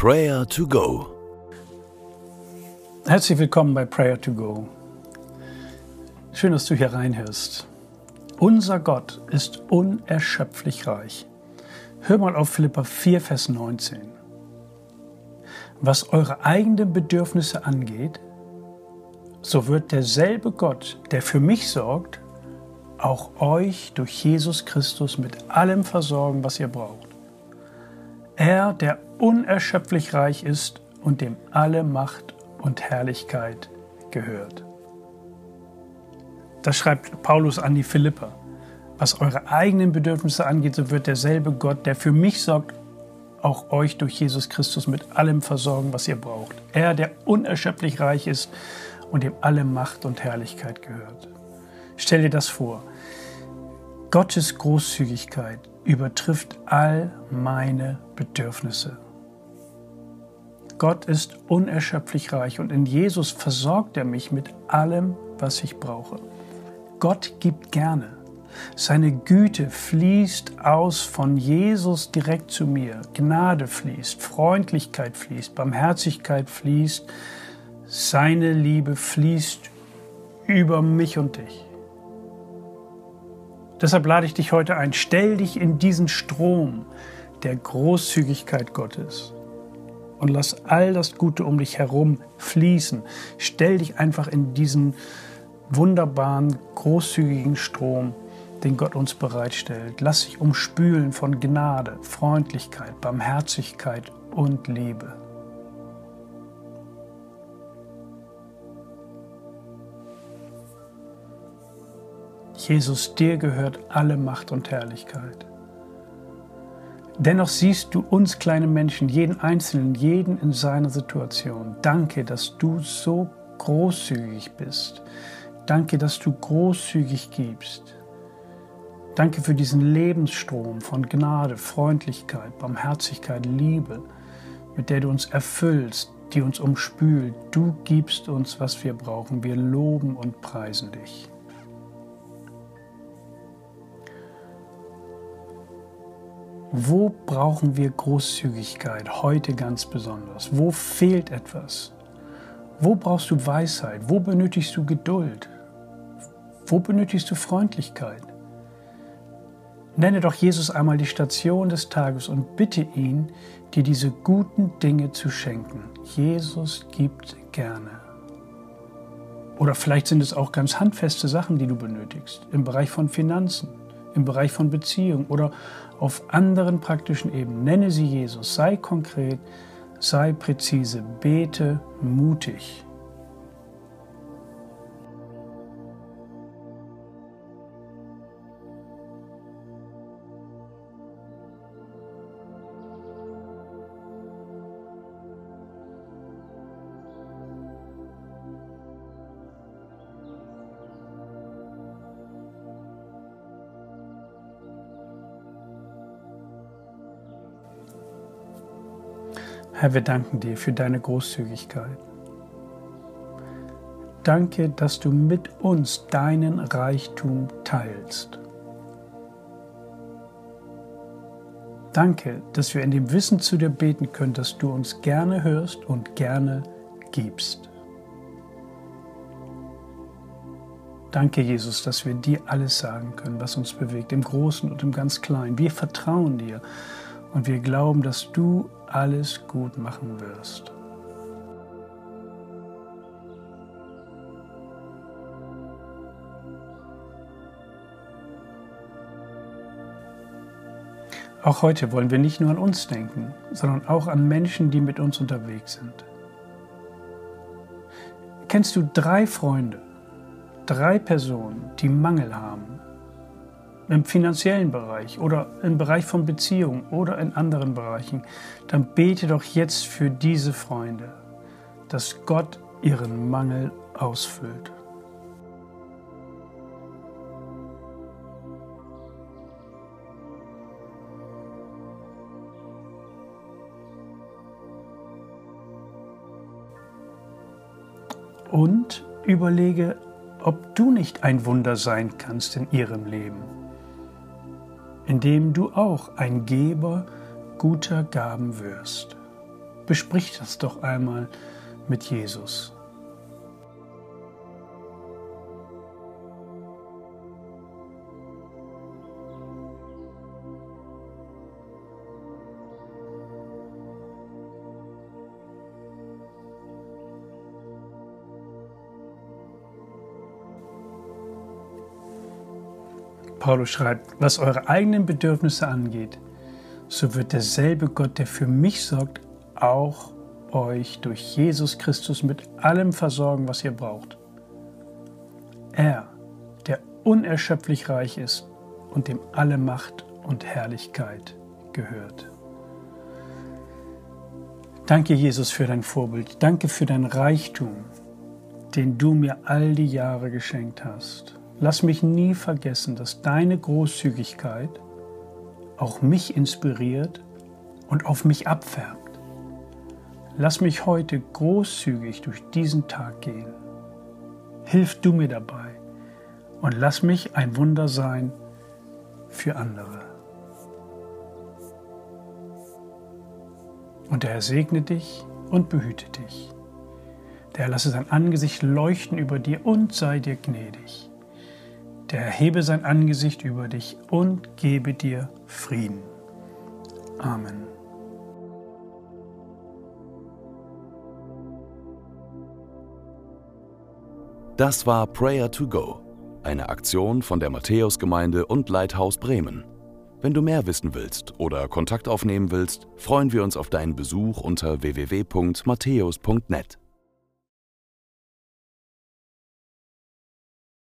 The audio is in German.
Prayer to Go. Herzlich willkommen bei Prayer to Go. Schön, dass du hier reinhörst. Unser Gott ist unerschöpflich reich. Hör mal auf Philippa 4, Vers 19. Was eure eigenen Bedürfnisse angeht, so wird derselbe Gott, der für mich sorgt, auch euch durch Jesus Christus mit allem versorgen, was ihr braucht. Er, der unerschöpflich reich ist und dem alle Macht und Herrlichkeit gehört. Das schreibt Paulus an die Philipper. Was eure eigenen Bedürfnisse angeht, so wird derselbe Gott, der für mich sorgt, auch euch durch Jesus Christus mit allem versorgen, was ihr braucht. Er, der unerschöpflich reich ist und dem alle Macht und Herrlichkeit gehört. Stell dir das vor. Gottes Großzügigkeit übertrifft all meine Bedürfnisse. Gott ist unerschöpflich reich und in Jesus versorgt er mich mit allem, was ich brauche. Gott gibt gerne. Seine Güte fließt aus von Jesus direkt zu mir. Gnade fließt, Freundlichkeit fließt, Barmherzigkeit fließt, seine Liebe fließt über mich und dich. Deshalb lade ich dich heute ein, stell dich in diesen Strom der Großzügigkeit Gottes und lass all das Gute um dich herum fließen. Stell dich einfach in diesen wunderbaren, großzügigen Strom, den Gott uns bereitstellt. Lass dich umspülen von Gnade, Freundlichkeit, Barmherzigkeit und Liebe. Jesus, dir gehört alle Macht und Herrlichkeit. Dennoch siehst du uns kleine Menschen, jeden Einzelnen, jeden in seiner Situation. Danke, dass du so großzügig bist. Danke, dass du großzügig gibst. Danke für diesen Lebensstrom von Gnade, Freundlichkeit, Barmherzigkeit, Liebe, mit der du uns erfüllst, die uns umspült. Du gibst uns, was wir brauchen. Wir loben und preisen dich. Wo brauchen wir Großzügigkeit heute ganz besonders? Wo fehlt etwas? Wo brauchst du Weisheit? Wo benötigst du Geduld? Wo benötigst du Freundlichkeit? Nenne doch Jesus einmal die Station des Tages und bitte ihn, dir diese guten Dinge zu schenken. Jesus gibt gerne. Oder vielleicht sind es auch ganz handfeste Sachen, die du benötigst, im Bereich von Finanzen, im Bereich von Beziehung oder auf anderen praktischen Ebenen. Nenne sie Jesus, sei konkret, sei präzise, bete mutig. Herr, wir danken dir für deine Großzügigkeit. Danke, dass du mit uns deinen Reichtum teilst. Danke, dass wir in dem Wissen zu dir beten können, dass du uns gerne hörst und gerne gibst. Danke, Jesus, dass wir dir alles sagen können, was uns bewegt, im Großen und im ganz Kleinen. Wir vertrauen dir und wir glauben, dass du alles gut machen wirst. Auch heute wollen wir nicht nur an uns denken, sondern auch an Menschen, die mit uns unterwegs sind. Kennst du drei Freunde, drei Personen, die Mangel haben im finanziellen Bereich oder im Bereich von Beziehungen oder in anderen Bereichen, dann bete doch jetzt für diese Freunde, dass Gott ihren Mangel ausfüllt. Und überlege, ob du nicht ein Wunder sein kannst in ihrem Leben indem du auch ein Geber guter Gaben wirst. Besprich das doch einmal mit Jesus. Paulus schreibt, was eure eigenen Bedürfnisse angeht, so wird derselbe Gott, der für mich sorgt, auch euch durch Jesus Christus mit allem versorgen, was ihr braucht. Er, der unerschöpflich reich ist und dem alle Macht und Herrlichkeit gehört. Danke, Jesus, für dein Vorbild. Danke für dein Reichtum, den du mir all die Jahre geschenkt hast. Lass mich nie vergessen, dass deine Großzügigkeit auch mich inspiriert und auf mich abfärbt. Lass mich heute großzügig durch diesen Tag gehen. Hilf du mir dabei und lass mich ein Wunder sein für andere. Und der Herr segne dich und behüte dich. Der Herr lasse sein Angesicht leuchten über dir und sei dir gnädig der erhebe sein Angesicht über dich und gebe dir Frieden. Amen. Das war Prayer to Go, eine Aktion von der Matthäusgemeinde und Leithaus Bremen. Wenn du mehr wissen willst oder Kontakt aufnehmen willst, freuen wir uns auf deinen Besuch unter www.matthäus.net.